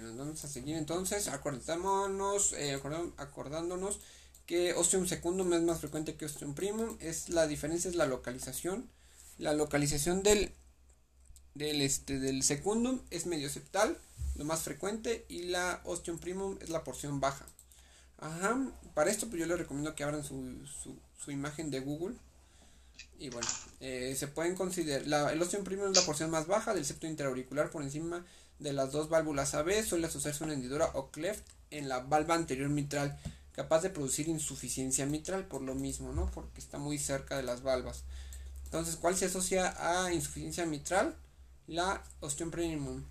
Bueno, vamos a seguir entonces, acordándonos, eh, acordándonos que ostium secundum es más frecuente que ostium primum, es la diferencia es la localización. La localización del del este del secundum es medio septal, lo más frecuente y la ostium primum es la porción baja. Ajá, para esto pues yo les recomiendo que abran su, su, imagen de Google. Y bueno, eh, se pueden considerar, el ostium primum es la porción más baja del septo interauricular por encima de las dos válvulas AB, suele asociarse una hendidura o cleft en la valva anterior mitral, capaz de producir insuficiencia mitral por lo mismo, ¿no? Porque está muy cerca de las valvas. Entonces, ¿cuál se asocia a insuficiencia mitral? La ostium primum.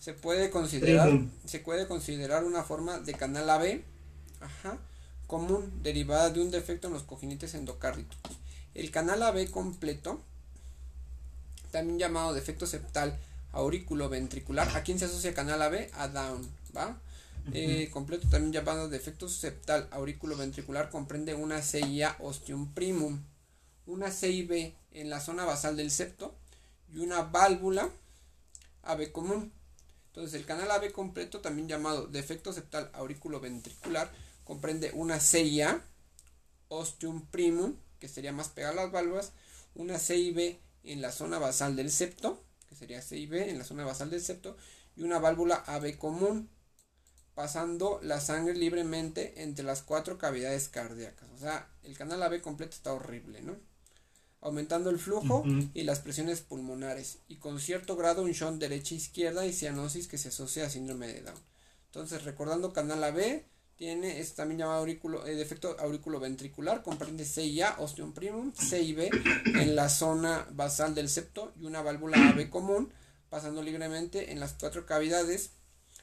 Se puede considerar, se puede considerar una forma de canal AB Ajá. común derivada de un defecto en los cojinites endocárditos. El canal AB completo, también llamado defecto septal aurículo ventricular, ¿a quién se asocia canal AB? A Down, ¿va? Eh, completo también llamado defecto septal aurículo ventricular comprende una CIA ostium primum, una CIB en la zona basal del septo y una válvula AB común. Entonces el canal AB completo también llamado defecto septal aurículo ventricular comprende una CIA, ostium primum, que sería más pegada a las válvulas, una CIB en la zona basal del septo, sería CIB en la zona basal del septo, y una válvula AB común, pasando la sangre libremente entre las cuatro cavidades cardíacas. O sea, el canal AB completo está horrible, ¿no? Aumentando el flujo y las presiones pulmonares, y con cierto grado un shunt derecha e izquierda y cianosis que se asocia a síndrome de Down. Entonces, recordando canal AB, tiene, es también llamado aurículo, eh, defecto ventricular comprende CIA, ostium primum, CIB en la zona basal del septo y una válvula AB común, pasando libremente en las cuatro cavidades,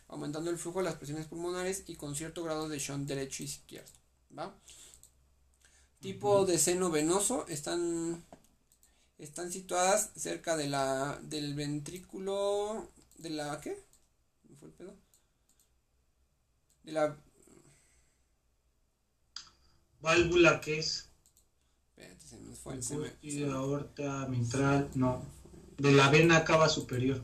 aumentando el flujo de las presiones pulmonares y con cierto grado de shunt derecho y izquierdo. ¿va? Tipo de seno venoso, están, están situadas cerca de la, del ventrículo, de la, ¿qué? fue el pedo? De la válvula que es y de aorta mitral, no, de la vena cava superior.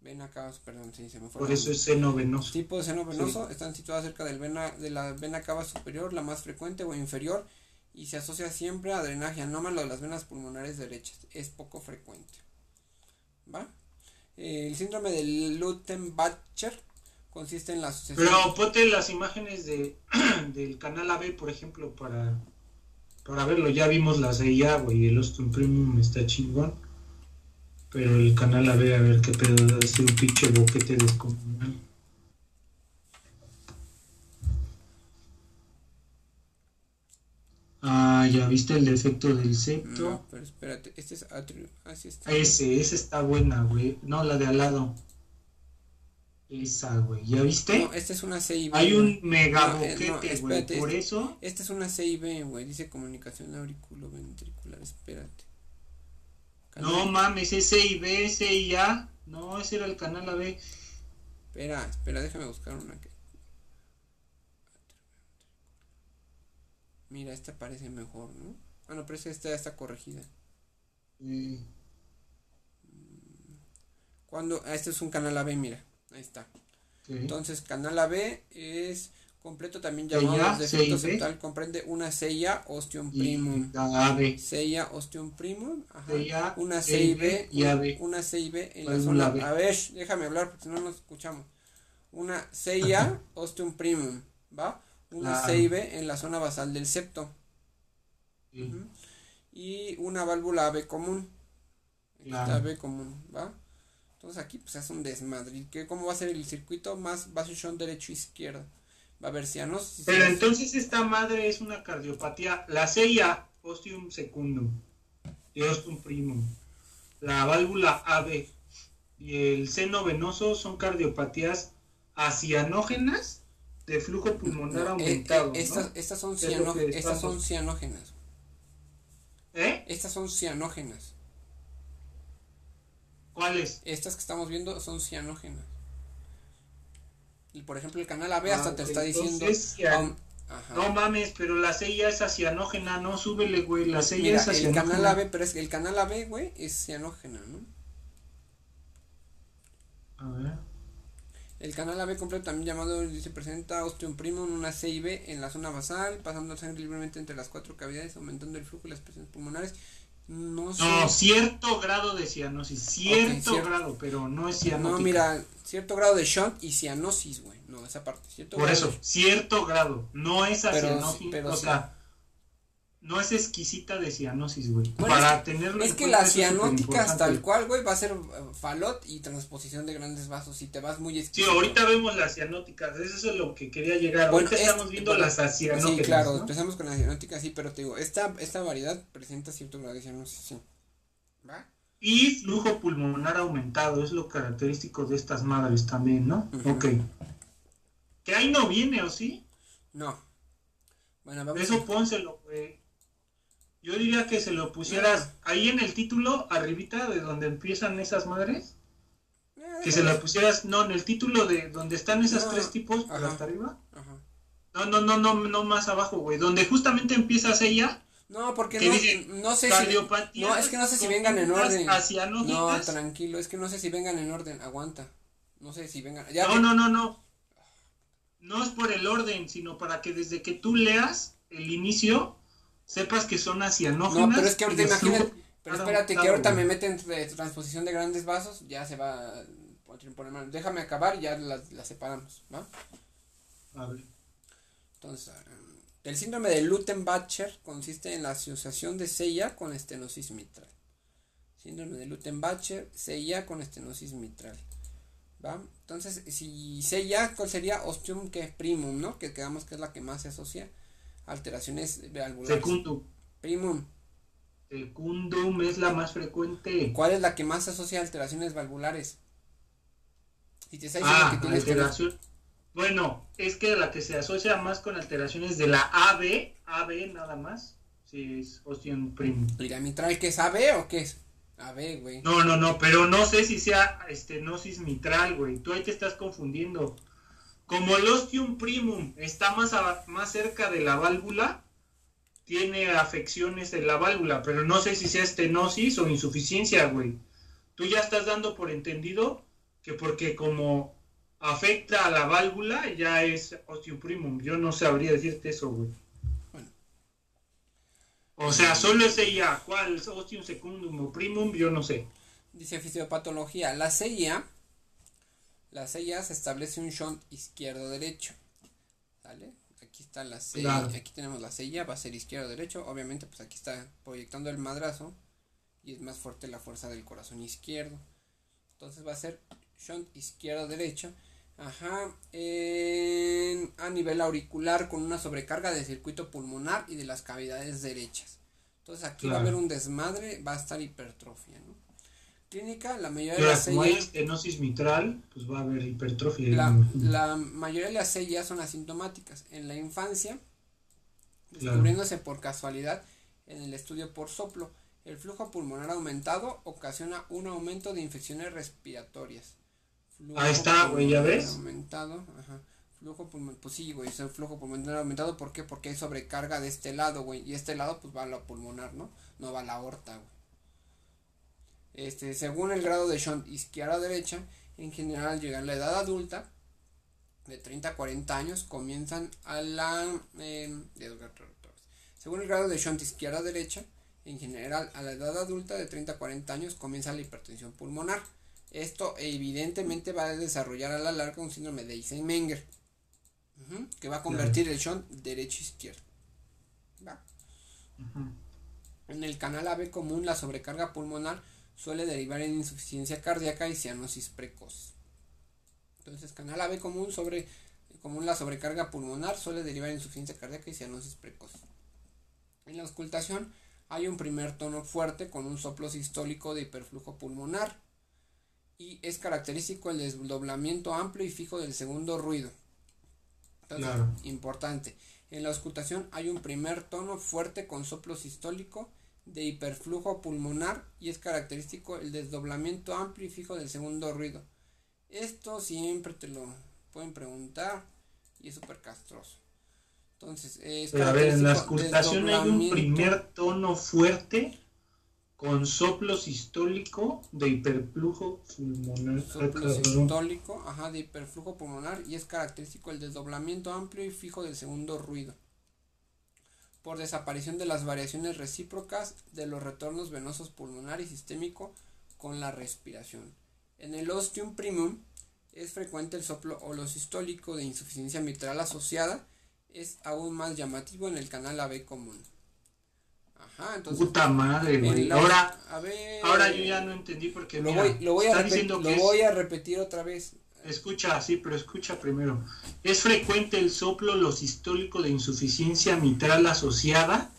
Vena cava, perdón, sí, se me fue. Por eso es seno venoso. Tipo de seno venoso, están situadas cerca del vena, de la vena cava superior, la más frecuente o inferior, y se asocia siempre a drenaje anómalo de las venas pulmonares derechas. Es poco frecuente. ¿Va? el síndrome de Lutenbacher consiste en la asociación. Pero ponte las imágenes de, del canal AB, por ejemplo, para, para verlo. Ya vimos la CIA, güey, el Austin Premium está chingón. Pero el canal AB, a ver qué pedo, debe ser un pinche boquete descomunal. Ah, ya viste el defecto del septo. No, pero espérate, este es atrio. Así está. Ese, ese está buena, güey. No, la de al lado. Esa, güey. ¿Ya viste? No, esta es una CIB. Hay un mega eh, boquete, güey. Por eso. Esta es una CIB, güey. Dice comunicación auriculoventricular. Espérate. No mames, es CIB, CIA. No, ese era el canal AB. Espera, espera, déjame buscar una que. Mira, esta parece mejor, ¿no? Bueno, pero esta ya está corregida. Sí. Cuando. Ah, este es un canal AB, mira. Ahí está. Entonces, canal AB es completo también llamado defecto septal. Comprende una CIA ostium primum. CIA ostium primum. Ajá. una CIB. Y Una CIB en la zona. A ver, déjame hablar porque si no nos escuchamos. Una CIA ostium primum. ¿Va? Una CIB en la zona basal del septo. Y una válvula AB común. AB común. ¿Va? Entonces aquí pues es un desmadre. ¿Qué, ¿Cómo va a ser el circuito? Más vasation derecho izquierdo. Va a ver si Pero entonces esta madre es una cardiopatía. La CIA, ostium secundum y ostium primum. La válvula AB y el seno venoso son cardiopatías acianógenas de flujo pulmonar eh, aumentado. Eh, estas, estas, son estas son cianógenas. ¿Eh? Estas son cianógenas. ¿Cuáles? Estas que estamos viendo son cianógenas. Y por ejemplo, el canal AB hasta ah, te está diciendo. no mames, pero la CIA es cianógena, no súbele, güey. La CIA es cianógena. El canal AB, pero es que el canal AB, güey, es cianógena, ¿no? A ver. El canal AB completo, también llamado, dice, presenta ostium primum, una C y B en la zona basal, pasando sangre libremente entre las cuatro cavidades, aumentando el flujo y las presiones pulmonares. No, sé. No, cierto grado de cianosis, cierto, cierto. grado, pero no es cianótica. No, mira, cierto grado de shunt y cianosis, güey. No, esa parte, cierto Por grado eso, de- cierto grado, no es cianosis, pero o sea, no es exquisita de cianosis, güey. Bueno, Para es tenerlo Es en que es cianóticas tal cual, güey, va a ser eh, falot y transposición de grandes vasos. Si te vas muy Sí, exquisito. ahorita vemos las cianóticas, eso es lo que quería llegar. Bueno, ahorita es- estamos viendo bueno, las cianóticas. Sí, claro, ¿no? empezamos con las cianóticas, sí, pero te digo, esta, esta variedad presenta cierto grado de cianosis, sí. ¿Va? Y flujo pulmonar aumentado, es lo característico de estas madres también, ¿no? Ujú. Ok. Que ahí no viene, ¿o sí? No. Bueno, vamos Eso a... pónselo, güey. Yo diría que se lo pusieras ahí en el título, arribita de donde empiezan esas madres. Eh, Que se lo pusieras, no, en el título de donde están esas No, tres tipos, pero hasta arriba. Ajá. No, no, no, no, no más abajo, güey. Donde justamente empiezas ella, No, porque que no, sé si... No, es que no sé si vengan en orden. No, no, tranquilo, es que no sé si vengan en orden, aguanta. No sé si vengan... Ya no, te- no, no, no. No es por el orden, sino para que desde que tú leas el inicio, sepas que son hacianógenas. No, pero es que ahorita imagínate, pero espérate que ahorita me meten de transposición de grandes vasos, ya se va a. Déjame acabar y ya las las separamos, ¿va? A ver. Entonces, em, el síndrome de Lutten-Bacher consiste en la asociación de CIA con estenosis mitral. Síndrome de Lutten-Bacher, CIA con estenosis mitral. ¿Va? Entonces, si ¿cuál sería? Ostium que primum, ¿no? Que quedamos que es la que más se asocia alteraciones valvulares. Secundum. Primum. Secundum es la más frecuente. ¿Cuál es la que más se asocia a alteraciones valvulares? Si te está Ah, que que- alteración. Bueno, es que la que se asocia más con alteraciones de la AB, AB nada más, si es ostium primum. ¿La mitral qué es AB o qué es? AB, güey. No, no, no, pero no sé si sea estenosis mitral, güey. Tú ahí te estás confundiendo. Como el ostium primum está más, a- más cerca de la válvula, tiene afecciones de la válvula, pero no sé si sea estenosis o insuficiencia, güey. Tú ya estás dando por entendido que porque como afecta a la válvula ya es ostium primum. Yo no sabría decirte eso, güey. Bueno. O sea, solo es ella. ¿Cuál? Ostium secundum o primum? Yo no sé. Dice fisiopatología. La CIA, la CIA se establece un shunt izquierdo-derecho. ¿Sale? Aquí está la. Claro. Aquí tenemos la CIA, va a ser izquierdo-derecho. Obviamente, pues aquí está proyectando el madrazo. Y es más fuerte la fuerza del corazón izquierdo. Entonces va a ser shunt izquierdo-derecho. Ajá. en- a nivel auricular con una sobrecarga del circuito pulmonar y de las cavidades derechas. Entonces aquí va a haber un desmadre, va a estar hipertrofia, ¿no? Clínica, la mayoría de las como hay estenosis mitral, pues va a haber hipertrofia. la, la mayoría de las CIA son asintomáticas. En la infancia, Claro. descubriéndose por casualidad en el estudio por soplo, el flujo pulmonar aumentado ocasiona un aumento de infecciones respiratorias. Flujo Ahí está, güey, ¿ya pulmonar ves? Aumentado, ajá. Flujo pulmonar, pues sí, güey, es el flujo pulmonar aumentado, ¿por qué? Porque hay sobrecarga de este lado, güey, y este lado pues va a la pulmonar, ¿no? No va a la aorta, güey. Este, según el grado de shunt izquierda a derecha, en general al llegar a la edad adulta, de 30 a 40 años, comienzan a la... em, según el grado de shunt izquierda a derecha, en general a la edad adulta de 30 a 40 años comienza la hipertensión pulmonar. Esto evidentemente va a desarrollar a la larga un síndrome de Eisenmenger, que va a convertir el shunt derecho-izquierdo. En el canal AB común la sobrecarga pulmonar suele derivar en insuficiencia cardíaca y cianosis precoz. Entonces, canal AB común sobre común la sobrecarga pulmonar suele derivar en insuficiencia cardíaca y cianosis precoz. En la auscultación hay un primer tono fuerte con un soplo sistólico de hiperflujo pulmonar y es característico el desdoblamiento amplio y fijo del segundo ruido. Entonces, Claro. importante. En la auscultación hay un primer tono fuerte con soplo sistólico de hiperflujo pulmonar y es característico el desdoblamiento amplio y fijo del segundo ruido. Esto siempre te lo pueden preguntar y es súper castroso. Entonces, es Pero a ver, en la auscultación hay un primer tono fuerte con soplo sistólico de hiperflujo pulmonar. Soplo sistólico, ajá, de hiperflujo pulmonar y es característico el desdoblamiento amplio y fijo del segundo ruido. Por desaparición de las variaciones recíprocas de los retornos venosos pulmonar y sistémico con la respiración. En el ostium primum es frecuente el soplo holosistólico de insuficiencia mitral asociada, es aún más llamativo en el canal AB común. Ajá, entonces. Puta madre, güey. Ahora, ahora yo ya no entendí porque. Lo, voy, lo voy a, lo voy a repetir otra vez. Escucha, sí, pero escucha primero. Es frecuente el soplo los histólico de insuficiencia mitral asociada.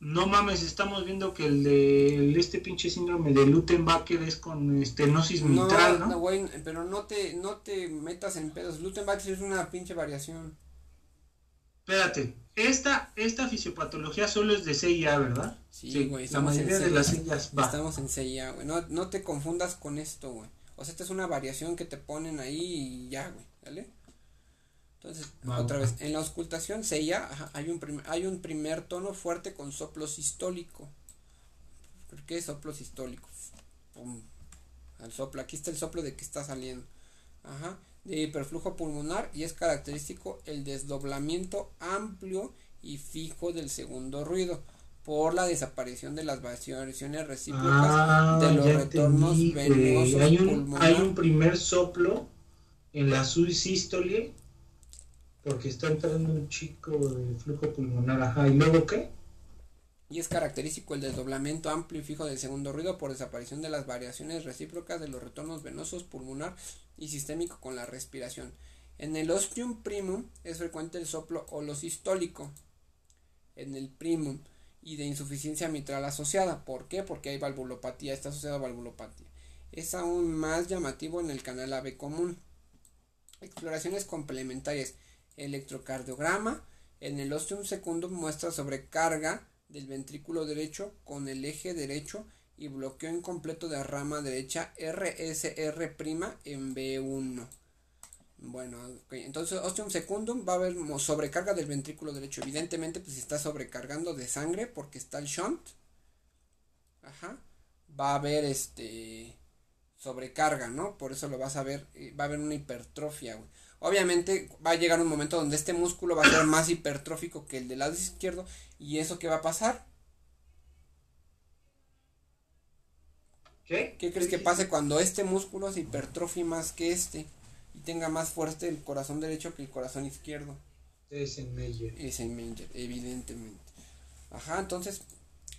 No mames, estamos viendo que el de este pinche síndrome de Lutenbacher es con estenosis mitral, ¿no? No, güey, pero no te, no te metas en pedos. Lutenbacher es una pinche variación. Espérate, esta, esta fisiopatología solo es de CIA, ¿verdad? Sí, güey, estamos la mayoría en de las sillas va. Estamos en CIA, güey. No, no te confundas con esto, güey. O sea, esta es una variación que te ponen ahí y ya, güey, ¿vale? Entonces, otra vez, en la auscultación CIA hay, un primer, hay un primer tono fuerte con soplo sistólico. ¿Qué es soplo sistólico? Pum, al soplo, aquí está el soplo de que está saliendo. Ajá de hiperflujo pulmonar y es característico el desdoblamiento amplio y fijo del segundo ruido por la desaparición de las variaciones recíprocas ah, de los retornos venosos hay un, hay un primer soplo en la subsístole porque está entrando un chico de flujo pulmonar, ajá, ¿y luego qué? y es característico el desdoblamiento amplio y fijo del segundo ruido por desaparición de las variaciones recíprocas de los retornos venosos pulmonar y sistémico con la respiración. En el ostium primum es frecuente el soplo holosistólico en el primum y de insuficiencia mitral asociada. ¿Por qué? Porque hay valvulopatía, está asociado a valvulopatía. Es aún más llamativo en el canal AB común. Exploraciones complementarias. Electrocardiograma. En el ostium secundum muestra sobrecarga del ventrículo derecho con el eje derecho y bloqueo incompleto de rama derecha RSR' en B1. Bueno, entonces ostium secundum va a haber sobrecarga del ventrículo derecho. Evidentemente, pues está sobrecargando de sangre porque está el shunt. Ajá. Va a haber este sobrecarga, ¿no? Por eso lo vas a ver, eh, va a haber una hipertrofia, Obviamente va a llegar un momento donde este músculo va a ser más hipertrófico que el del lado izquierdo. ¿Y eso qué va a pasar? ¿Qué? ¿Qué crees que pase cuando este músculo se hipertrofie más que este? Y tenga más fuerte el corazón derecho que el corazón izquierdo. Es en Meyer. Es en Meyer, evidentemente. Ajá, entonces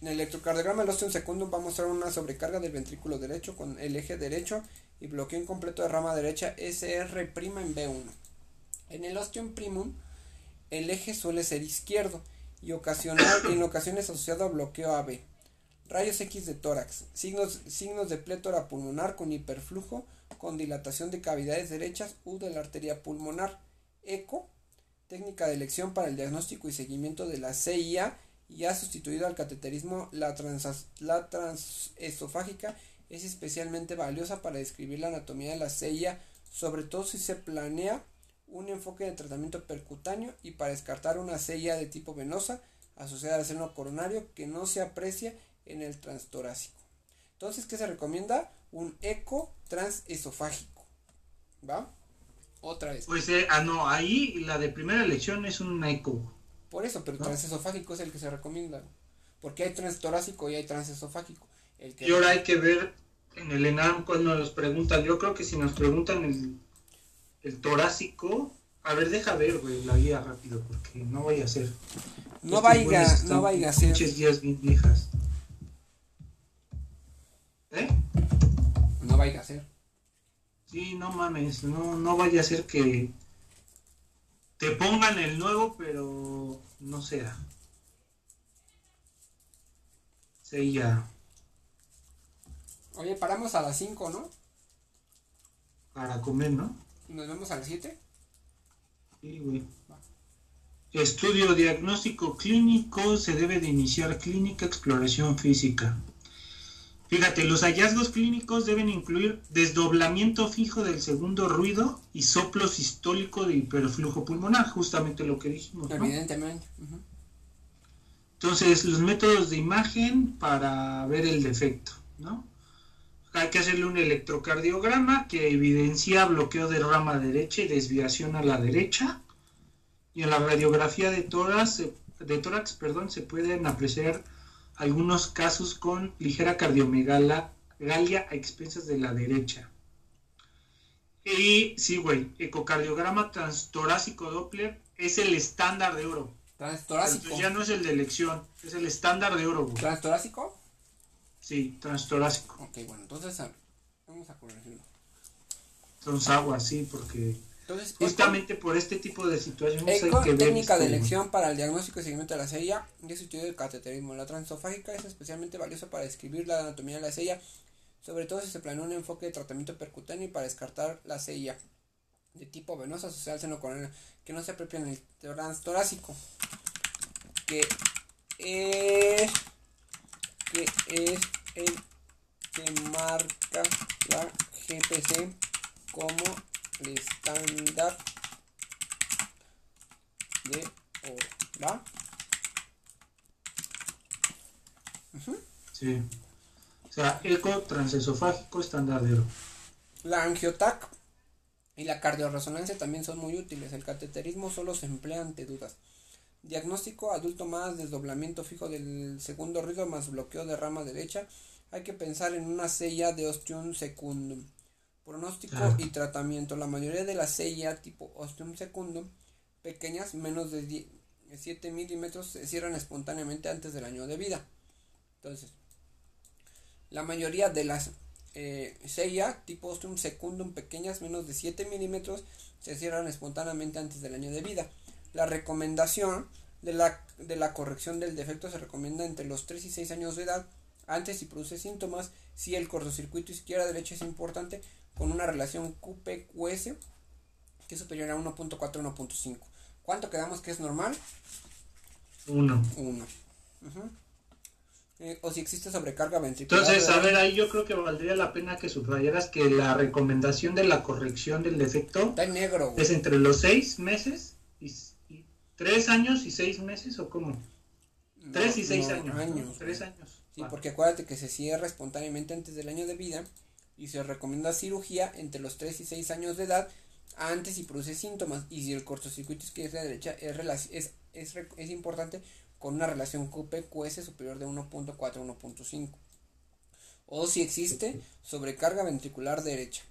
en el electrocardiograma el ostium segundo va a mostrar una sobrecarga del ventrículo derecho con el eje derecho y bloqueo incompleto de rama derecha SR' en B1. En el ostium primum, el eje suele ser izquierdo y ocasional, en ocasiones asociado a bloqueo AB. Rayos X de tórax, signos, signos de plétora pulmonar con hiperflujo, con dilatación de cavidades derechas u de la arteria pulmonar. Eco, técnica de elección para el diagnóstico y seguimiento de la CIA y ha sustituido al cateterismo la, la transesofágica es especialmente valiosa para describir la anatomía de la CIA, sobre todo si se planea un enfoque de tratamiento percutáneo y para descartar una CIA de tipo venosa asociada al seno coronario que no se aprecia en el transtorácico. Entonces, ¿qué se recomienda? Un eco transesofágico. ¿Va? Otra vez. Pues, eh, ah, no, ahí la de primera elección es un eco. Por eso, pero transesofágico es el que se recomienda. Porque hay transtorácico y hay transesofágico. Y ahora hay que ver en el ENAM cuando nos preguntan, yo creo que si nos preguntan el, el torácico, a ver, deja ver, güey, la guía rápido, porque no vaya a ser. No vaya, no vaya a ser. Muchas bien viejas. ¿Eh? Vaya a ser. Sí, no mames, no, no vaya a ser que te pongan el nuevo, pero no sea. Sí, ya. Oye, paramos a las 5, ¿no? Para comer, ¿no? ¿Nos vemos a las 7? Sí, güey. Estudio diagnóstico clínico, se debe de iniciar clínica, exploración física. Fíjate, los hallazgos clínicos deben incluir desdoblamiento fijo del segundo ruido y soplo sistólico de hiperflujo pulmonar, justamente lo que dijimos. Evidentemente. Entonces, los métodos de imagen para ver el defecto, ¿no? Hay que hacerle un electrocardiograma que evidencia bloqueo de rama derecha y desviación a la derecha. Y en la radiografía de tórax, de tórax perdón, se pueden apreciar algunos casos con ligera cardiomegalia a expensas de la derecha. Y sí, güey, ecocardiograma transtorácico Doppler es el estándar de oro. Transtorácico. ya no es el de elección, es el estándar de oro. Güey. ¿Transtorácico? Sí, transtorácico. Ok, bueno, entonces vamos a corregirlo. Entonces agua, sí, porque entonces, justamente por este tipo de situaciones hay que ver técnica de elección para el diagnóstico y seguimiento de la sella y su estudio del cateterismo. La transofágica es especialmente valiosa para describir la anatomía de la sella, sobre todo si se planea un enfoque de tratamiento percutáneo y para descartar la sella de tipo venosa asociada al seno coronal que no se apropia en el torácico que es que es el que marca la GPC como estándar de oro, ¿va? Sí. O sea, eco transesofágico estándar de oro. La angiotac y la cardioresonancia también son muy útiles. El cateterismo solo se emplea ante dudas. Diagnóstico adulto más desdoblamiento fijo del segundo ritmo más bloqueo de rama derecha. Hay que pensar en una sella de ostium secundum. Pronóstico ah. y tratamiento. La mayoría de las sellas tipo ostium secundum pequeñas, menos de 7 milímetros, se cierran espontáneamente antes del año de vida. Entonces, la mayoría de las eh, tipo ostium secundum pequeñas, menos de 7 milímetros, se cierran espontáneamente antes del año de vida. La recomendación de la, de la corrección del defecto se recomienda entre los 3 y 6 años de edad, antes si produce síntomas, si el cortocircuito izquierda-derecha es importante, con una relación QP-QS que es superior a 1.4-1.5. ¿Cuánto quedamos que es normal? 1. 1. Eh, o si existe sobrecarga ventricular. Entonces, a ver, ahí yo creo que valdría la pena que subrayaras que la recomendación de la corrección del defecto Está en negro, es entre los 6 meses y ¿Tres años y seis meses o cómo? Tres y seis años. años Tres años. Sí, porque acuérdate que se cierra espontáneamente antes del año de vida y se recomienda cirugía entre los tres y seis años de edad antes y produce síntomas y si el cortocircuito izquierda derecha es, es, es, es importante con una relación QP-QS superior de 1.4 a 1.5 o si existe sobrecarga ventricular derecha.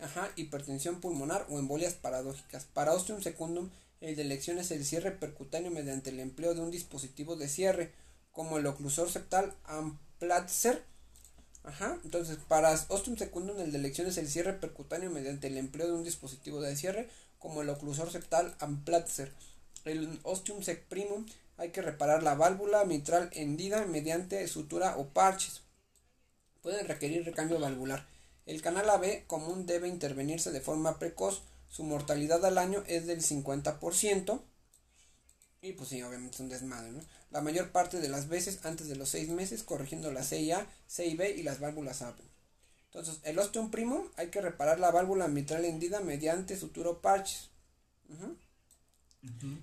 Ajá, hipertensión pulmonar o embolias paradójicas. Para ostium secundum el de elección es el cierre percutáneo mediante el empleo de un dispositivo de cierre, como el oclusor septal Amplatzer. Ajá, entonces para ostium secundum el de elección es el cierre percutáneo mediante el empleo de un dispositivo de cierre, como el oclusor septal Amplatzer. El ostium sec hay que reparar la válvula mitral hendida mediante sutura o parches. Pueden requerir recambio valvular. El canal AB común debe intervenirse de forma precoz su mortalidad al año es del 50%. Y pues sí, obviamente es un desmadre, ¿no? La mayor parte de las veces antes de los 6 meses, corrigiendo la CIA, CIB y las válvulas AP. Entonces, el osteum primo hay que reparar la válvula mitral hendida mediante suturo parches.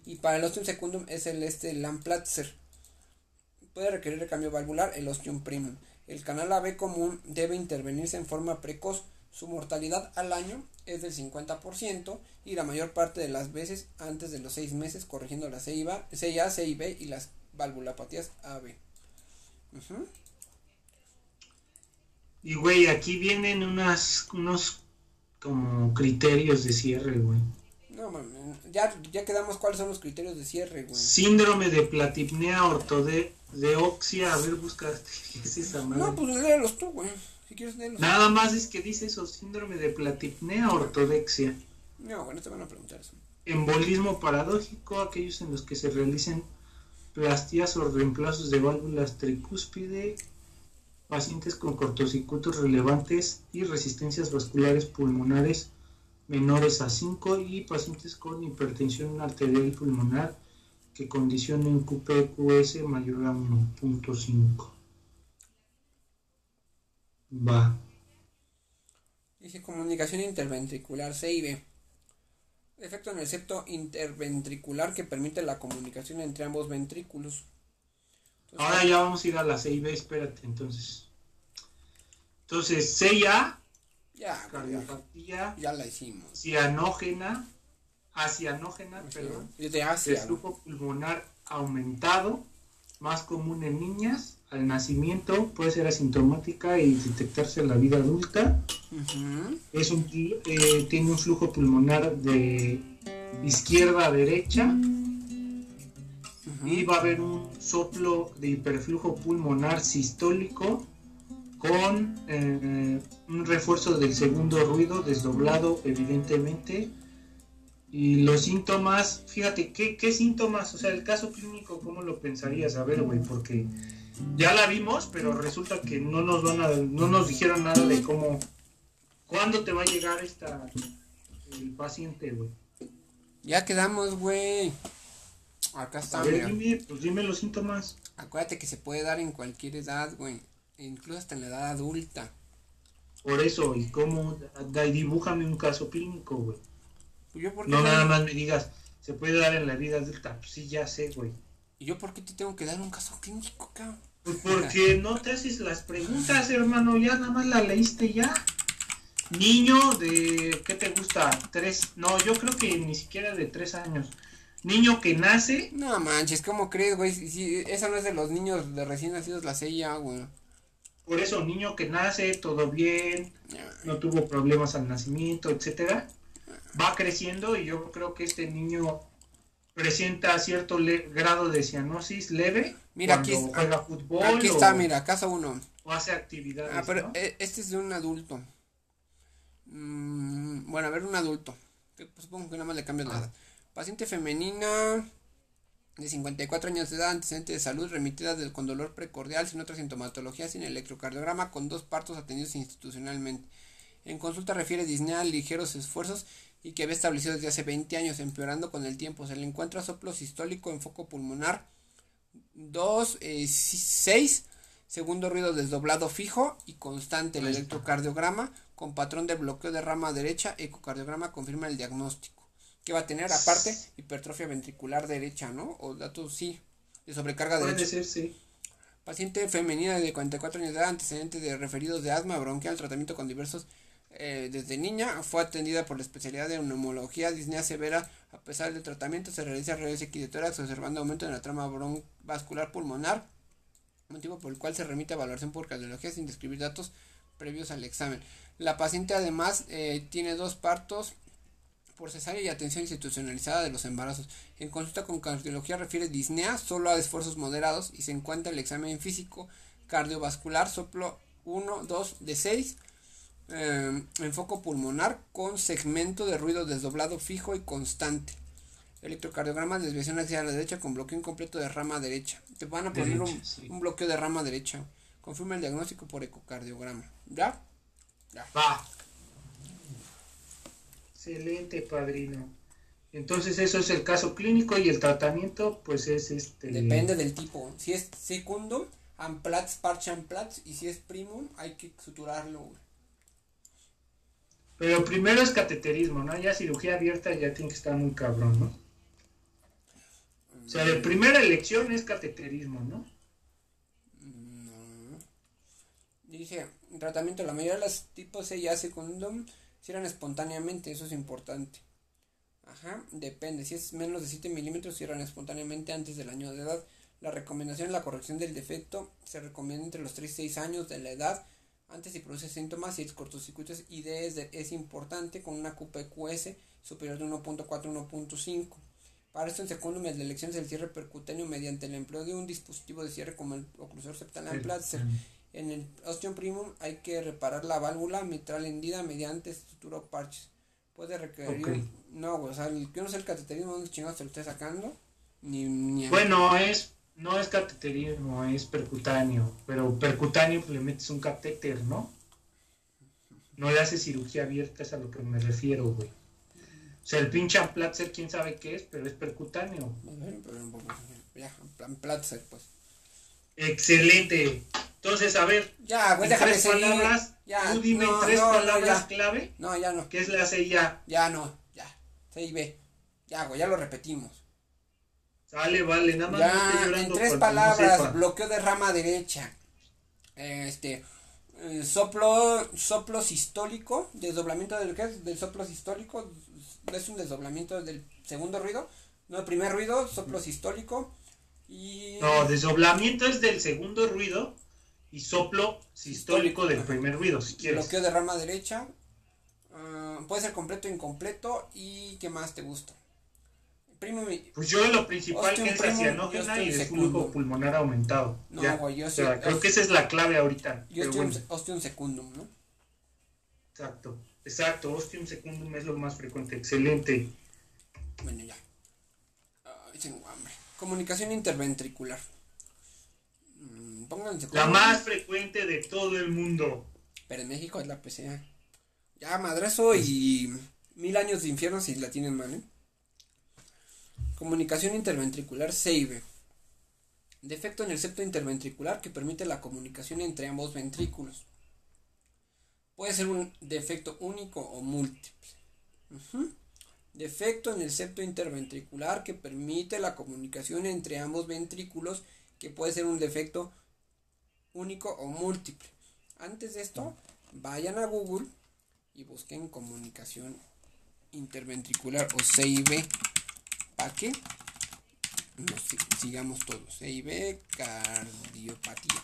Y para el osteum secundum es el este Lamplatzer. Puede requerir recambio valvular el osteum primum. El canal AB común debe intervenirse en forma precoz su mortalidad al año es del 50% y la mayor parte de las veces antes de los 6 meses corrigiendo la CIA, CIA CIB y las valvulopatías AB. Y güey, aquí vienen unas, unos como criterios de cierre, güey. No, man, ya, ya quedamos cuáles son los criterios de cierre, güey. Síndrome de platipnea ortodeoxia. A ver, busca. ¿Qué es esa madre? No, pues léelos tú, güey. Nada más es que dice eso, síndrome de platipnea ortodexia. No, bueno, te van a preguntar eso. Embolismo paradójico, aquellos en los que se realicen plastías o reemplazos de válvulas tricúspide, pacientes con cortocircuitos relevantes y resistencias vasculares pulmonares menores a 5 y pacientes con hipertensión arterial pulmonar que condicionen QPQS mayor a 1.5. Va. Dice comunicación interventricular, CIB. Efecto en el septo interventricular que permite la comunicación entre ambos ventrículos. Ahora ya vamos a ir a la C y B, espérate, entonces. Entonces, C A, Ya, cardiopatía ya la hicimos. cianógena, acianógena, perdón, de Asia. flujo pulmonar aumentado, más común en niñas, al nacimiento, puede ser asintomática y detectarse en la vida adulta. Es un, eh, tiene un flujo pulmonar de izquierda a derecha. Y va a haber un soplo de hiperflujo pulmonar sistólico con eh, un refuerzo del segundo ruido desdoblado evidentemente. Y los síntomas fíjate ¿qué, qué síntomas o sea el caso clínico cómo lo pensarías a ver güey porque ya la vimos pero resulta que no nos van a no nos dijeron nada de cómo cuándo te va a llegar esta el paciente güey Ya quedamos, güey. Acá está, a ver dime pues dime los síntomas Acuérdate que se puede dar en cualquier edad, güey. Incluso hasta en la edad adulta. Por eso, y cómo, dibújame un caso clínico, güey. Pues No nada más me digas, se puede dar en la vida adulta. Pues sí, ya sé, güey. ¿Y yo por qué te tengo que dar un caso clínico, cabrón? Pues porque no te haces las preguntas, hermano, ya nada más la leíste ya. Niño de, ¿qué te gusta? Tres, no, yo creo que ni siquiera de tres años. Niño que nace, No manches, ¿cómo crees, güey? Si, esa no es de los niños de recién nacidos, la sé ya, güey. por eso, niño que nace, todo bien, no tuvo problemas al nacimiento, etcétera, va creciendo y yo creo que este niño presenta cierto le- grado de cianosis leve Mira, cuando aquí es- juega fútbol Aquí o, está, mira, caso uno. o hace actividades. Ah, pero ¿no? eh, este es de un adulto. Mm, bueno, a ver, un adulto. Que, pues, supongo que nada más le la edad. Paciente femenina de 54 años de edad, antecedente de salud, remitida del, con dolor precordial, sin otra sintomatología, sin electrocardiograma, con dos partos atendidos institucionalmente. En consulta refiere disnea, ligeros esfuerzos y que había establecido desde hace 20 años, empeorando con el tiempo. Se le encuentra soplo sistólico en foco pulmonar 2, 6, segundo ruido desdoblado fijo y constante. El electrocardiograma con patrón de bloqueo de rama derecha, ecocardiograma confirma el diagnóstico. Que va a tener aparte hipertrofia ventricular derecha, ¿no? O datos sí, de sobrecarga Puede derecha. ser, sí. Paciente femenina de 44 años de edad, antecedentes de referidos de asma bronquial, tratamiento con diversos eh, desde niña, fue atendida por la especialidad de neumología, disnea severa, a pesar del tratamiento se realiza de tórax observando aumento en la trama vascular pulmonar, motivo por el cual se remite a evaluación por cardiología sin describir datos previos al examen. La paciente además eh, tiene dos partos por cesárea y atención institucionalizada de los embarazos. En consulta con cardiología refiere disnea solo a esfuerzos moderados y se encuentra el examen físico cardiovascular soplo 1, 2 de 6 eh, en foco pulmonar con segmento de ruido desdoblado fijo y constante. Electrocardiograma desviación hacia la derecha con bloqueo incompleto de rama derecha. Te van a poner un, Derecha, sí. un bloqueo de rama derecha. Confirma el diagnóstico por ecocardiograma. ¿Ya? Va. Excelente, padrino. Entonces eso es el caso clínico y el tratamiento pues es este... Depende del tipo. Si es segundo, Amplatz, parche Amplatz. Y si es primum, hay que suturarlo. Pero primero es cateterismo, ¿no? Ya cirugía abierta ya tiene que estar muy cabrón, ¿no? O sea, de primera elección es cateterismo, ¿no? No. Dice, tratamiento, la mayoría de los tipos C y A secundum cierran espontáneamente, eso es importante. Ajá, depende, si es menos de 7 milímetros cierran espontáneamente antes del año de edad. La recomendación es la corrección del defecto, se recomienda entre los 3 y 6 años de la edad, antes si produce síntomas y es cortocircuitos y D es, de- es importante con una QPQS superior de 1.4 1.5. Para esto en secundum la elección es el cierre percutáneo mediante el empleo de un dispositivo de cierre como el oclusor septal Amplatzer. En el osteum primum hay que reparar la válvula mitral hendida mediante sutura o parches. Puede requerir... No, o sea, el- yo no sé el cateterismo dónde chingados se lo esté sacando. Ni, ni Bueno, es no es cateterismo, es percutáneo, pero percutáneo pues, le metes un catéter, ¿no? No le haces cirugía abierta, es a lo que me refiero, güey. O sea, el pinche Amplatzer, quién sabe qué es, pero es percutáneo. Ya, en plan Platzer, pues. Excelente. Entonces, a ver, Ya, güey, déjame tres seguir. palabras, Ya, tú dime no, tres no, no, palabras ya. clave, No, ya no. que es la C ya. Ya no, ya. C y B. Ya, güey, ya lo repetimos. Sale, vale, nada más no Ya, llorando en tres no palabras, bloqueo de rama derecha. Este, eh, soplo, soplo sistólico, desdoblamiento del, ¿qué es? del soplo sistólico, es un desdoblamiento del segundo ruido, no, el primer ruido, soplo sistólico, y... No, desdoblamiento es del segundo ruido y soplo sistólico del Ajá. primer ruido, si quieres. bloqueo de rama derecha, ah, puede ser completo o incompleto, y ¿qué más te gusta? Pues yo lo principal que es primum, cianógena y y de ostium flujo secundum. pulmonar aumentado. No, Ya. güey, yo O sea, creo que esa es la clave ahorita. y pero ostium, bueno, ostium secundum, ¿no? exacto. Exacto, ostium secundum es lo más frecuente. Excelente. Bueno, ya. Ay, tengo hambre. Comunicación interventricular. Mm, pónganse La más frecuente de todo el mundo. Pero en México es la PCA. Ya, madrazo y mil años de infierno si la tienen mal, ¿eh? Comunicación interventricular CIV. Defecto en el septo interventricular que permite la comunicación entre ambos ventrículos. Puede ser un defecto único o múltiple. Defecto en el septo interventricular que permite la comunicación entre ambos ventrículos, que puede ser un defecto único o múltiple. Antes de esto, vayan a Google y busquen comunicación interventricular o CIV para que si- sigamos todos. CIV cardiopatía.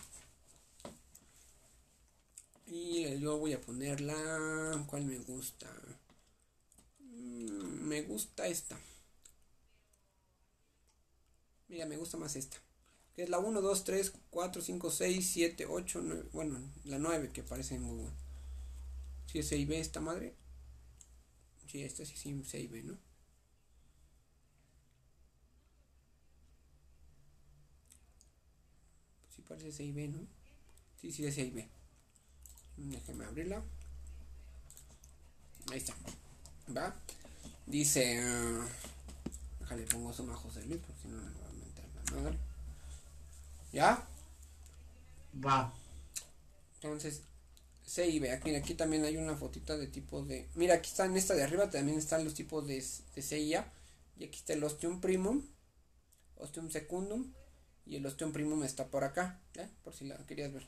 Y yo voy a poner la. ¿Cuál me gusta? Mm, Me gusta esta. Mira, me gusta más esta. Que es la 1, 2, 3, 4, 5, 6, 7, 8, 9. Bueno, la 9 que aparece en Google. Si es CIB esta madre. Sí, esta sí es CIB, ¿no? Sí parece CIB, ¿no? Sí, sí es CIB. Déjame abrirla. Ahí está. ¿Va? Dice... ah, déjale, pongo suma José Luis, porque si no me va a mentar la madre. ¿Ya? Va. Entonces, CIB, aquí, aquí también hay una fotita de tipo de... Mira, aquí está en esta de arriba, también están los tipos de, de CIA. Y aquí está el ostium primum, ostium secundum, y el ostium primum está por acá, ¿ya? Por si la querías ver.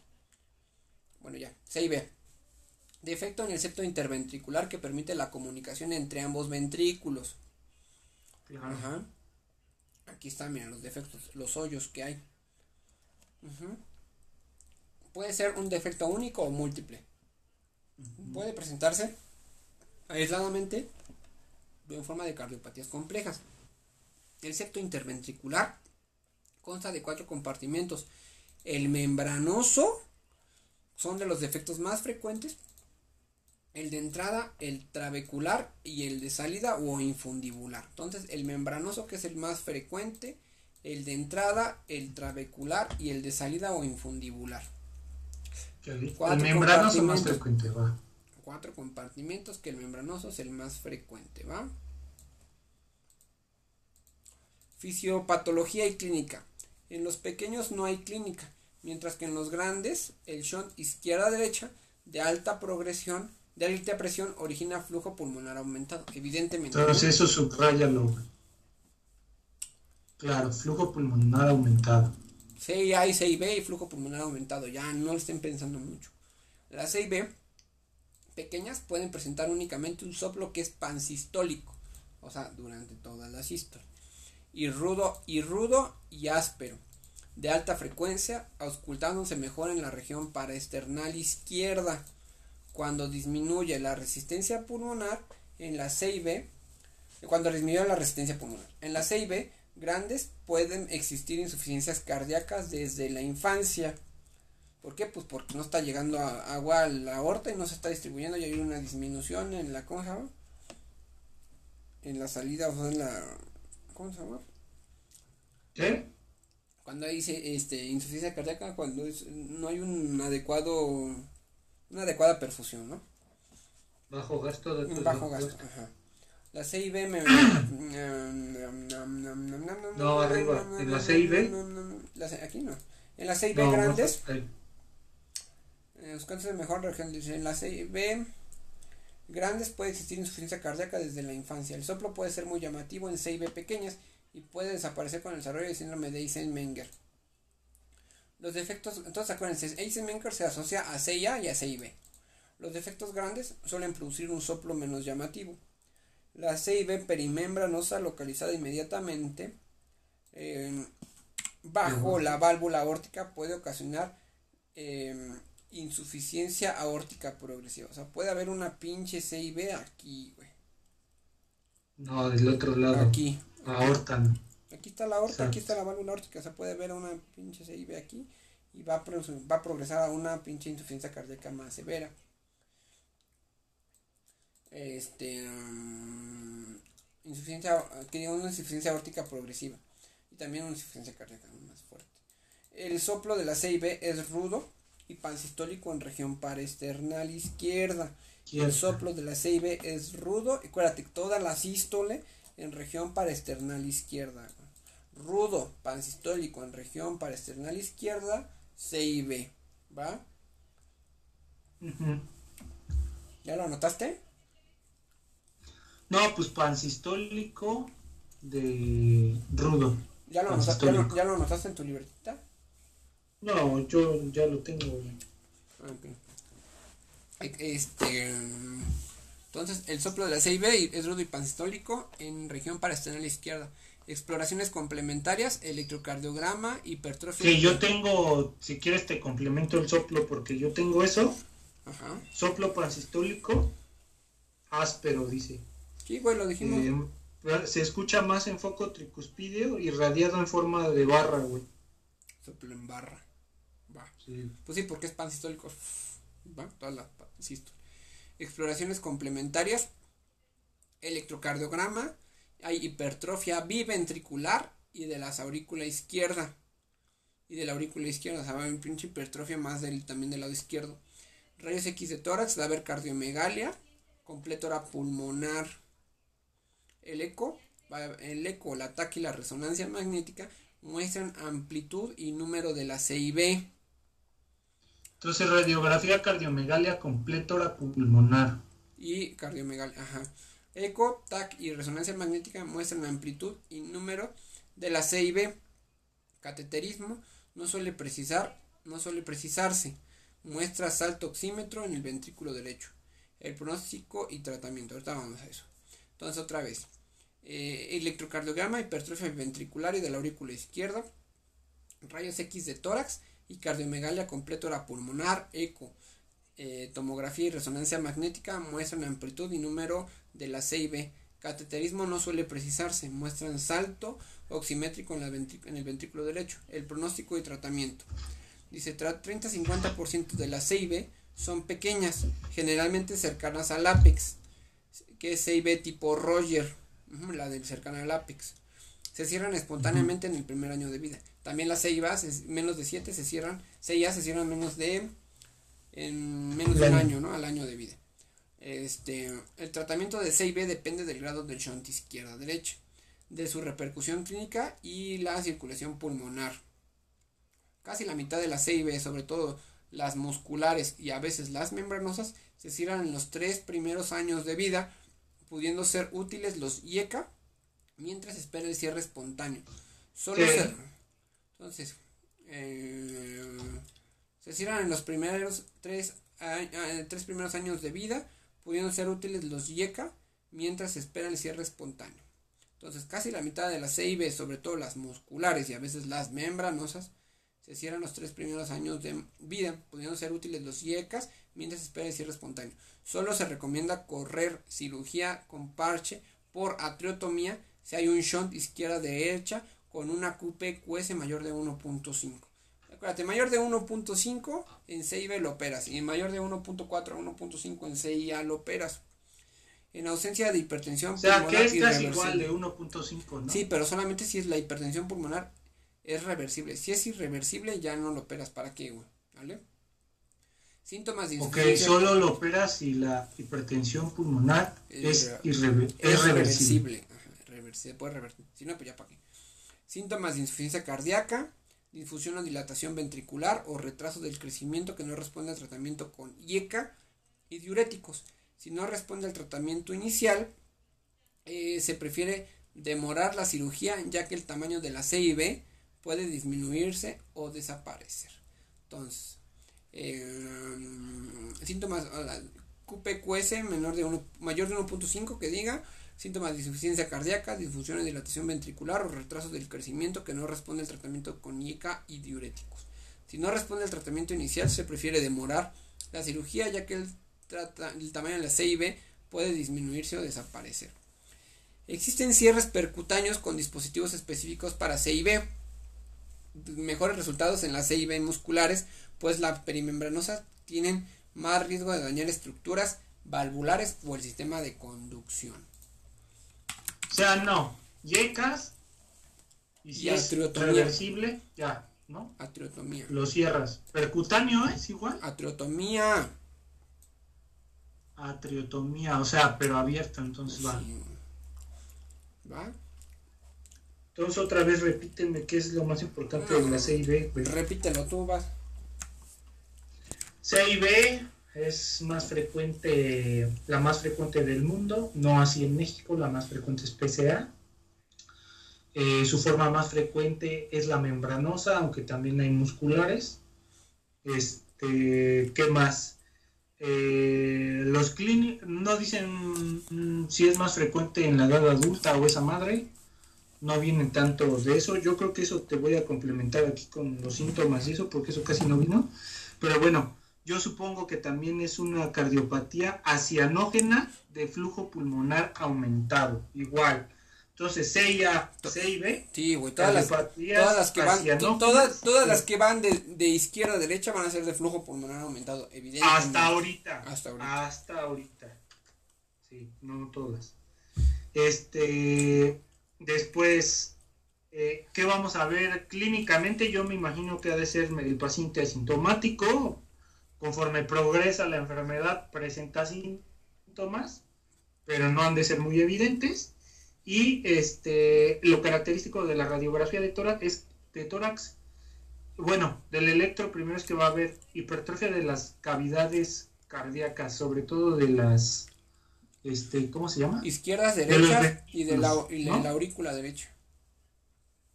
Bueno, ya, CIB. Defecto en el septo interventricular que permite la comunicación entre ambos ventrículos. Claro. Ajá. Aquí están, mira, los defectos, los hoyos que hay. Puede ser un defecto único o múltiple. Puede presentarse aisladamente o en forma de cardiopatías complejas. El septo interventricular consta de cuatro compartimentos. El membranoso son de los defectos más frecuentes. El de entrada, el trabecular y el de salida o infundibular. Entonces, el membranoso que es el más frecuente, el de entrada, el trabecular y el de salida o infundibular. El Cuatro membranoso más frecuente, va. Cuatro compartimentos que el membranoso es el más frecuente, ¿va? Fisiopatología y clínica. En los pequeños no hay clínica, mientras que en los grandes el shunt izquierda-derecha de alta progresión, de alta presión origina flujo pulmonar aumentado, evidentemente. Entonces eso subrayalo. Claro, flujo pulmonar aumentado. CIA y CIB y flujo pulmonar aumentado, ya no lo estén pensando mucho. Las CIB pequeñas pueden presentar únicamente un soplo que es pansistólico, o sea, durante toda la sístole. Y rudo, y rudo y áspero, de alta frecuencia, auscultándose mejor en la región paraesternal izquierda. Cuando disminuye la resistencia pulmonar en la CIB, cuando disminuye la resistencia pulmonar. En la CIB, grandes pueden existir insuficiencias cardíacas desde la infancia. ¿Por qué? Pues porque no está llegando agua a la aorta y no se está distribuyendo y hay una disminución en la ¿cómo se llama? En la salida, o en la ¿cómo se llama? ¿Qué? Cuando hay este insuficiencia cardíaca, cuando es- no hay un adecuado una adecuada perfusión, ¿no? Bajo gasto de bajo gasto, ajá. La CIB me... No, arriba. ¿En la CIB? La aquí no. En la CIB No, grandes, eh, los cánceres de mejor región, dice, en la CIB grandes puede existir insuficiencia cardíaca desde la infancia. El soplo puede ser muy llamativo en CIB pequeñas y puede desaparecer con el desarrollo del síndrome de Eisenmenger. Los defectos, entonces acuérdense, Eisenmenger se asocia a CIA y a CIB. Los defectos grandes suelen producir un soplo menos llamativo. La CIB perimembranosa localizada inmediatamente eh, bajo la válvula aórtica puede ocasionar eh, insuficiencia aórtica progresiva. O sea, puede haber una pinche CIB aquí, güey. No, del otro lado. Aquí. Aorta. Aquí está la aorta, aquí está la válvula aórtica. O sea, puede haber una pinche CIB aquí y va a, va a progresar a una pinche insuficiencia cardíaca más severa. Este. Um, insuficiencia, que una insuficiencia aórtica progresiva y también una insuficiencia cardíaca más fuerte. El soplo de la CIB es rudo y pansistólico en región paresternal izquierda. El soplo de la CIB es rudo. Y acuérdate, toda la sístole en región paresternal izquierda. Rudo, pansistólico en región paresternal izquierda, CIB. ¿Va? ¿Ya lo anotaste? No, pues pansistólico de rudo. ¿Ya lo, anotaste, ¿ya, lo, anotaste en tu libretita? No, yo ya lo tengo. Este, entonces, el soplo de la CIB es rudo y pansistólico en región parasternal izquierda. Exploraciones complementarias, electrocardiograma, hipertrofia. Sí, yo tengo, si quieres te complemento el soplo porque yo tengo eso. Ajá. Soplo pansistólico áspero, dice. Sí, güey, lo dijimos. Eh, se escucha más en foco tricuspideo y radiado en forma de barra, güey. Soplo en barra. Pues sí, porque es pansistólico. Va, toda la Exploraciones complementarias. Electrocardiograma. Hay hipertrofia biventricular y de la aurícula izquierda. Y de la aurícula izquierda, o sea, va pinche hipertrofia más del, también del lado izquierdo. Rayos X de tórax, va a haber cardiomegalia, completora pulmonar. El eco, el eco, el ataque y la resonancia magnética muestran amplitud y número de la CIB. Entonces, radiografía cardiomegalia completora pulmonar. Y cardiomegalia, ajá. Eco, TAC y resonancia magnética muestran amplitud y número de la CIB. Cateterismo no suele precisar, no suele precisarse. Muestra salto oxímetro en el ventrículo derecho. El pronóstico y tratamiento. Ahorita vamos a eso. Entonces, otra vez. Eh, electrocardiograma, hipertrofia ventricular y de la aurícula izquierda. Rayos X de tórax y cardiomegalia completora pulmonar, eco, eh, tomografía y resonancia magnética muestran amplitud y número de la CIB. Cateterismo no suele precisarse, muestran salto oximétrico en, en el ventrículo derecho. El pronóstico y tratamiento. Dice 30-50% de la CIB son pequeñas, generalmente cercanas al ápex, que es CIB tipo Roger, la del cercana al ápex. Se cierran espontáneamente en el primer año de vida. También las CIVAs, menos de 7 se cierran, CIA se cierran menos de, en menos de un año, ¿no? Al año de vida. Este, el tratamiento de CIB depende del grado del shunt izquierda-derecha, de su repercusión clínica y la circulación pulmonar. Casi la mitad de las CIB, sobre todo las musculares y a veces las membranosas, se cierran en los tres primeros años de vida, pudiendo ser útiles los IECA mientras espera el cierre espontáneo. Solo se, entonces, eh, se cierran en los primeros tres, tres primeros años de vida, pudiendo ser útiles los YECA mientras se espera el cierre espontáneo. Entonces, casi la mitad de las CIB, sobre todo las musculares y a veces las membranosas, se cierran los tres primeros años de vida, pudiendo ser útiles los IECAS mientras se espera el cierre espontáneo. Solo se recomienda correr cirugía con parche por atriotomía si hay un shunt izquierda derecha con una QPQS mayor de 1.5. Acuérdate, mayor de 1.5 en CIB lo operas y mayor de 1.4 a 1.5 en CIA lo operas. En ausencia de hipertensión o sea, que es casi igual de 1.5, ¿no? Sí, pero solamente si es la hipertensión pulmonar es reversible. Si es irreversible ya no lo operas. ¿Para qué, güey? ¿Vale? Síntomas de Ok, solo lo operas si la hipertensión pulmonar es, es, reversible. Se puede revertir. Si no, pues ya para qué. Síntomas de insuficiencia cardíaca, difusión o dilatación ventricular o retraso del crecimiento que no responde al tratamiento con IECA y diuréticos. Si no responde al tratamiento inicial, eh, se prefiere demorar la cirugía ya que el tamaño de la C y B puede disminuirse o desaparecer. Entonces, eh, síntomas, QPQS menor de mayor de 1.5 que diga, síntomas de insuficiencia cardíaca, disfunción y dilatación ventricular o retraso del crecimiento que no responde al tratamiento con ICA y diuréticos. Si no responde al tratamiento inicial, se prefiere demorar la cirugía ya que el, el tamaño de la C y B puede disminuirse o desaparecer. Existen cierres percutáneos con dispositivos específicos para C y B. Mejores resultados en las C y B musculares, pues la perimembranosa tienen más riesgo de dañar estructuras valvulares o el sistema de conducción. O sea, no, yecas y si es reversible, ya, ¿no? Atriotomía. Lo cierras. Percutáneo es igual. Atriotomía. Atriotomía, o sea, pero abierta, entonces va. ¿Va? Entonces otra vez repíteme qué es lo más importante de la CIB. Repítelo tú, vas. CIB es más frecuente, la más frecuente del mundo, no así en México, la más frecuente es PCA. Eh, su forma más frecuente es la membranosa, aunque también hay musculares. Este, ¿Qué más? Eh, los clínicos no dicen mm, si es más frecuente en la edad adulta o esa madre. No viene tanto de eso. Yo creo que eso te voy a complementar aquí con los síntomas y eso, porque eso casi no vino. Pero bueno, yo supongo que también es una cardiopatía acianógena de flujo pulmonar aumentado. Igual. Entonces, C y A, C y B. Sí, güey, todas las, todas las que van, todas, todas las que van de, de, izquierda a derecha van a ser de flujo pulmonar aumentado, evidentemente. Hasta ahorita. Hasta ahorita. Hasta ahorita. Sí, no todas. Este, después, eh, ¿qué vamos a ver clínicamente? Yo me imagino que ha de ser el paciente asintomático. Conforme progresa la enfermedad, presenta síntomas, pero no han de ser muy evidentes y este, lo característico de la radiografía de tórax es de tórax, bueno, del electro primero es que va a haber hipertrofia de las cavidades cardíacas, sobre todo de las, este, ¿cómo se llama? Izquierdas, derechas y de la, y la aurícula derecha.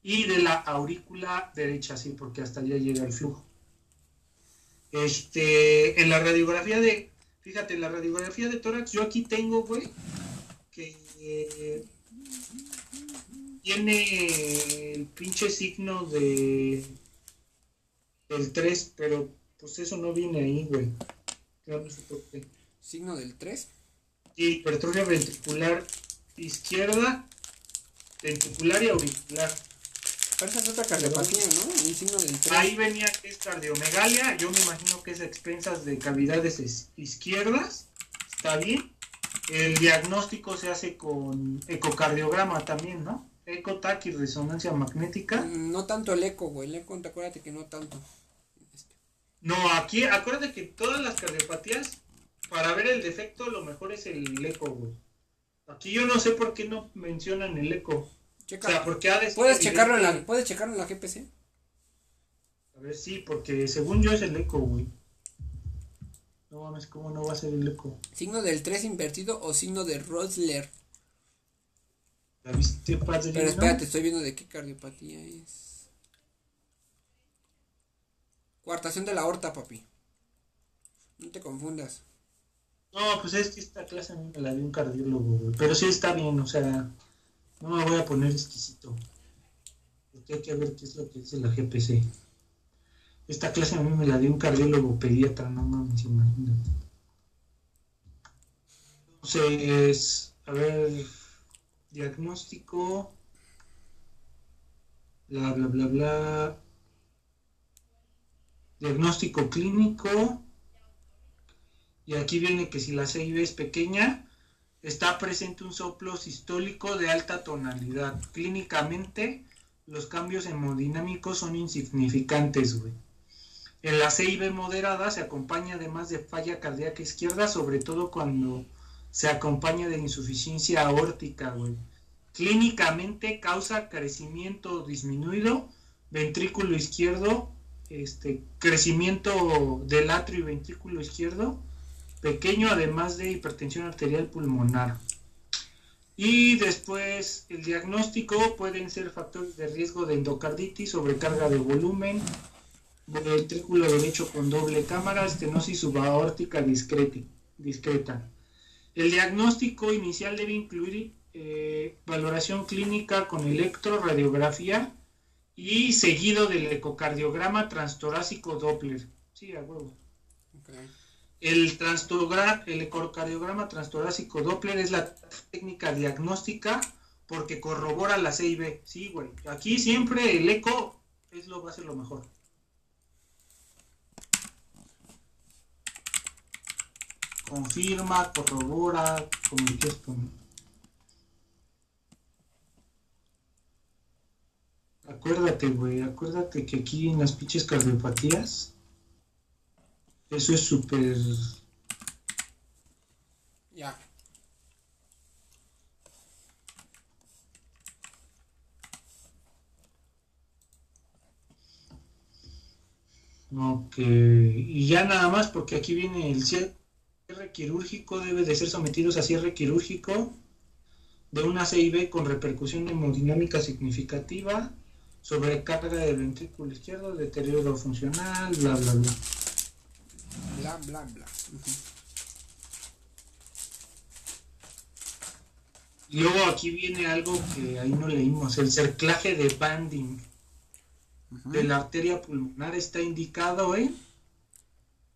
Y de la aurícula derecha, sí, porque hasta allá llega el flujo. Este, en la radiografía de, fíjate, en la radiografía de tórax, yo aquí tengo, güey, que tiene el pinche signo de el 3, pero pues eso no viene ahí, güey. ¿Signo del 3? Sí, hipertrofia ventricular izquierda, ventricular y auricular. Pero esa es otra cardiopatía, ¿no? El signo del 3. Ahí venía que es cardiomegalia, yo me imagino que es a expensas de cavidades izquierdas, está bien. El diagnóstico se hace con ecocardiograma también, ¿no? Ecotac y resonancia magnética. Mm, no tanto el eco, güey. El eco, acuérdate que no tanto. No, aquí, acuérdate que todas las cardiopatías, para ver el defecto, lo mejor es el eco, güey. Aquí yo no sé por qué no mencionan el eco. Checa. O sea, porque ha de ¿Puedes checarlo, en la, ¿Puedes checarlo en la GPC? A ver, sí, porque según yo es el eco, güey. No mames, ¿cómo no va a ser el eco? ¿Signo del 3 invertido o signo de Rosler? ¿La viste, padre? Pero espérate, estoy viendo de qué cardiopatía es. Cuartación de la aorta, papi. No te confundas. No, pues es que esta clase a mí me la dio un cardiólogo, güey. Pero sí está bien, o sea, no me voy a poner exquisito. Porque hay que ver qué es lo que dice la GPC. Esta clase a mí me la dio un cardiólogo pediatra, no mames, imagínate. Entonces, a ver, diagnóstico, bla, bla, bla, bla. Diagnóstico clínico. Y aquí viene que si la CIB es pequeña, está presente un soplo sistólico de alta tonalidad. Clínicamente, los cambios hemodinámicos son insignificantes. En la CIB moderada se acompaña además de falla cardíaca izquierda, sobre todo cuando se acompaña de insuficiencia aórtica. Clínicamente causa crecimiento disminuido, ventrículo izquierdo, este, crecimiento del atrio y ventrículo izquierdo, pequeño además de hipertensión arterial pulmonar. Y después el diagnóstico pueden ser factores de riesgo de endocarditis, sobrecarga de volumen, ventrículo derecho con doble cámara, estenosis subaórtica discreta. El diagnóstico inicial debe incluir eh, valoración clínica con electroradiografía y seguido del ecocardiograma transtorácico Doppler. Sí, a huevo. El, ecocardiograma transtorácico Doppler es la técnica diagnóstica porque corrobora la CIB. Sí, güey. Aquí siempre el eco es lo, va a ser lo mejor. Confirma, corrobora, como quieras Acuérdate, güey, acuérdate que aquí en las pinches cardiopatías eso es súper... Ya. Ok, y ya nada más porque aquí viene el cierre quirúrgico, debe de ser sometidos a cierre quirúrgico de una CIB con repercusión hemodinámica significativa, sobrecarga del ventrículo izquierdo, deterioro funcional, bla, bla, bla bla, bla, bla. Luego aquí viene algo que ahí no leímos, el cerclaje de banding. De la arteria pulmonar está indicado en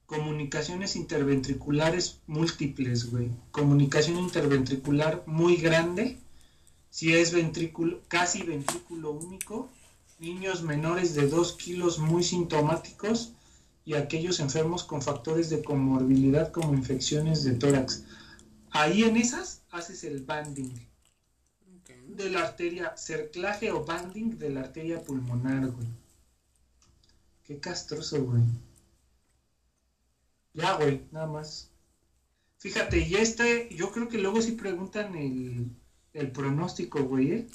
comunicaciones interventriculares múltiples, güey. Comunicación interventricular muy grande, si es ventrículo, casi ventrículo único, niños menores de 2 kilos muy sintomáticos, y aquellos enfermos con factores de comorbilidad como infecciones de tórax. Ahí en esas haces el banding de la arteria, cerclaje o banding de la arteria pulmonar, güey. Qué castroso, güey. Ya, güey, nada más. Fíjate, y este, yo creo que luego sí preguntan el, el pronóstico, güey, ¿eh?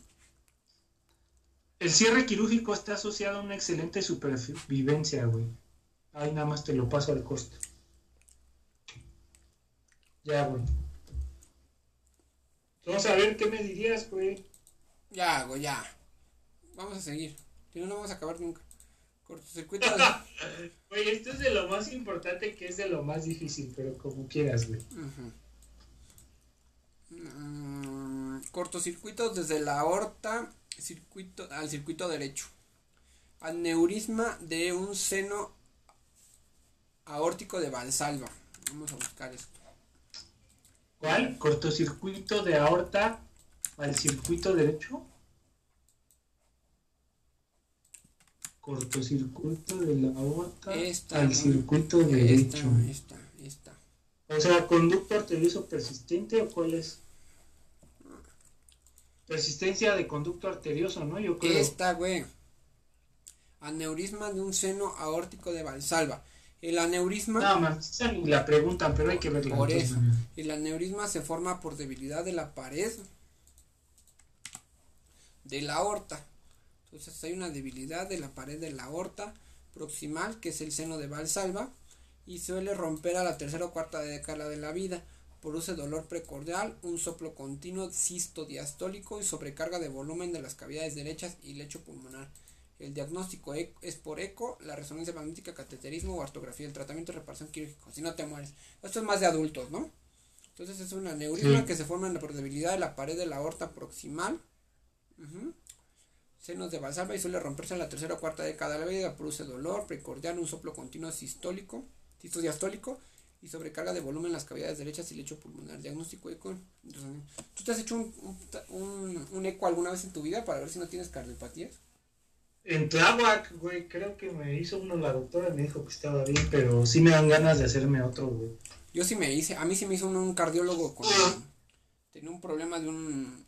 El cierre quirúrgico está asociado a una excelente supervivencia, güey. Ahí nada más te lo paso al costo. Ya, güey. Vamos a ver qué me dirías, güey. Ya, güey, ya. Vamos a seguir. Si no, no vamos a acabar nunca. Cortocircuito. Güey, esto es de lo más importante que es de lo más difícil, pero como quieras, güey. Mm, cortocircuito desde la aorta circuito, al circuito derecho. Aneurisma de un seno aórtico de Valsalva. Vamos a buscar esto. ¿Cuál? ¿Cortocircuito de aorta al circuito derecho? Cortocircuito de la aorta al circuito derecho. Esta, esta, O sea, conducto arterioso persistente o cuál es? Persistencia de conducto arterioso, ¿no? Yo creo. Esta, güey. Aneurisma de un seno aórtico de Valsalva. El aneurisma. Nada más, la preguntan, pero hay que verla. Por eso. El aneurisma se forma por debilidad de la pared de la aorta. Entonces hay una debilidad de la pared de la aorta proximal, que es el seno de Valsalva, y suele romper a la tercera o cuarta década de la vida. Produce dolor precordial, un soplo continuo, cisto diastólico y sobrecarga de volumen de las cavidades derechas y lecho pulmonar. El diagnóstico e, es por eco, la resonancia magnética, cateterismo o artografía. El tratamiento de reparación quirúrgico. Si no te mueres. Esto es más de adultos, ¿no? Entonces es una neurisma que se forma en la portabilidad de la pared de la aorta proximal. Senos de Valsalva y suele romperse en la tercera o cuarta década de la vida. Produce dolor precordial, un soplo continuo sistólico, diastólico y sobrecarga de volumen en las cavidades derechas y lecho pulmonar. Diagnóstico eco. ¿Tú te has hecho un, un, un eco alguna vez en tu vida para ver si no tienes cardiopatías? En Tláhuac, güey, creo que me hizo uno la doctora, me dijo que estaba bien, pero sí me dan ganas de hacerme otro, güey. Yo sí me hice, a mí sí me hizo un, cardiólogo con... tenía un problema de un,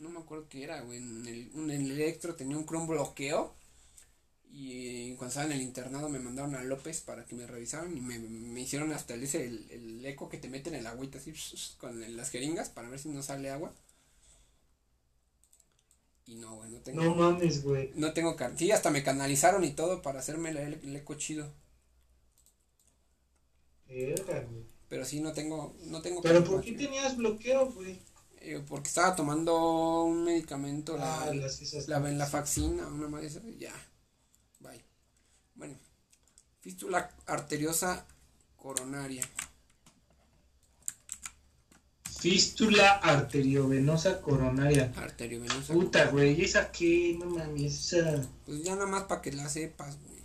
No me acuerdo qué era, güey, en el, un electro tenía un cron bloqueo. Y cuando estaba en el internado me mandaron a López para que me revisaran y me, hicieron hasta el, ese, el, eco que te meten en el agüita así con las jeringas para ver si no sale agua. Y no, güey, no tengo. No mames, güey. No tengo Sí, hasta me canalizaron y todo para hacerme el, eco chido. Pero sí, no tengo. No tengo ¿Pero por qué tenías bloqueo, güey? eh, porque estaba tomando un medicamento, Ah, la, las la una esas, ya, bye. Bueno, fístula arteriosa coronaria. Fístula arteriovenosa coronaria. Arteriovenosa. Puta, güey, ¿esa qué? No mames, esa... Pues ya nada más para que la sepas, güey.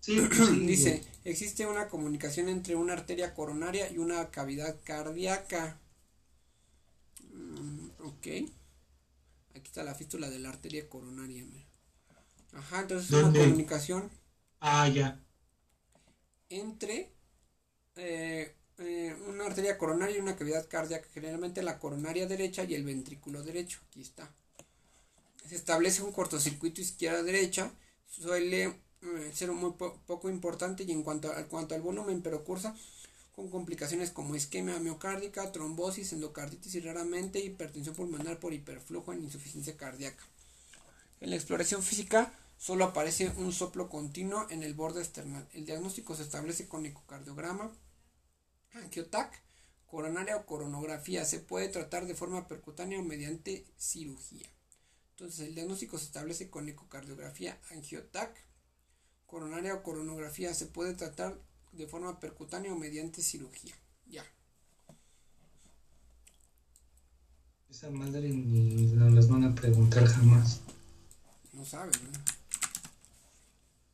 Sí, pues sí, Dice, güey. existe una comunicación entre una arteria coronaria y una cavidad cardíaca. Mm, ok. Aquí está la fístula de la arteria coronaria. mira. Ajá, entonces es una comunicación Ah, ya. entre eh, eh, una arteria coronaria y una cavidad cardíaca, generalmente la coronaria derecha y el ventrículo derecho. Aquí está. Se establece un cortocircuito izquierda-derecha, suele eh, ser muy po- poco importante y en cuanto, a, cuanto al volumen, pero cursa con complicaciones como isquemia miocárdica, trombosis, endocarditis y raramente hipertensión pulmonar por hiperflujo en insuficiencia cardíaca. En la exploración física solo aparece un soplo continuo en el borde external. El diagnóstico se establece con ecocardiograma, angiotac, coronaria o coronografía. Se puede tratar de forma percutánea o mediante cirugía. Entonces, el diagnóstico se establece con ecocardiografía, angiotac, coronaria o coronografía. Se puede tratar de forma percutánea o mediante cirugía. Ya. Esa madre ni nos las van a preguntar jamás. No saben, ¿no?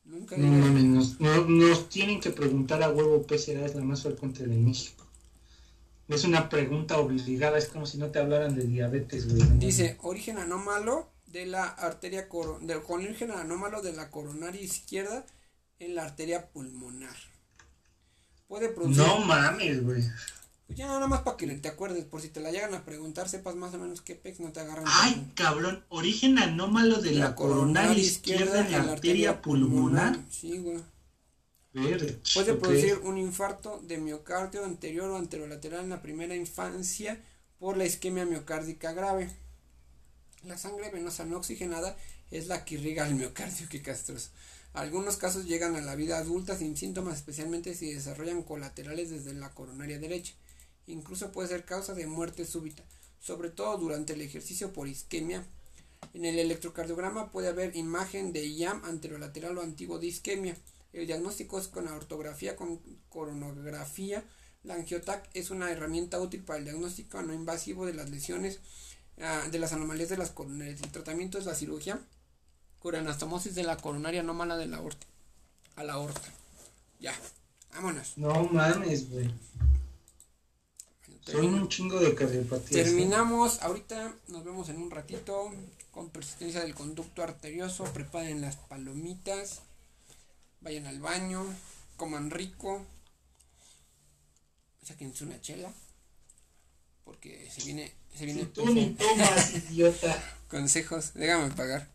Nunca No mames, nos, no- nos tienen que preguntar a huevo PCA es la más frecuente de México. Es una pregunta obligada, es como si no te hablaran de diabetes, güey. Dice, origen anómalo de la arteria coro de, con origen anómalo de la coronaria izquierda en la arteria pulmonar. Puede producir No mames, güey. Pues ya nada más para que te acuerdes, por si te la llegan a preguntar, sepas más o menos qué pex no te agarran. Ay, con- cabrón. Origen anómalo de la, coronaria izquierda en la arteria pulmonar. Sí, güey. Ver, Puede producir un infarto de miocardio anterior o anterolateral en la primera infancia por la isquemia miocárdica grave. La sangre venosa no oxigenada es la que irriga el miocardio, qué castroso. Algunos casos llegan a la vida adulta sin síntomas, especialmente si desarrollan colaterales desde la coronaria derecha. Incluso puede ser causa de muerte súbita, sobre todo durante el ejercicio por isquemia. En el electrocardiograma puede haber imagen de IAM anterolateral o antiguo de isquemia. El diagnóstico es con la ortografía con coronografía. La angiotac es una herramienta útil para el diagnóstico no invasivo de las lesiones ah, de las anomalías de las coronarias. El tratamiento es la cirugía con anastomosis de la coronaria anómala de la aorta a la aorta. Ya, vámonos. No mames, güey. Son un chingo de cardiopatías. ¿eh? Terminamos, ahorita nos vemos en un ratito con persistencia del conducto arterioso, preparen las palomitas, vayan al baño, coman rico, sáquense una chela, porque se viene, se viene Si tú ni tomas, idiota. consejos, déjame pagar.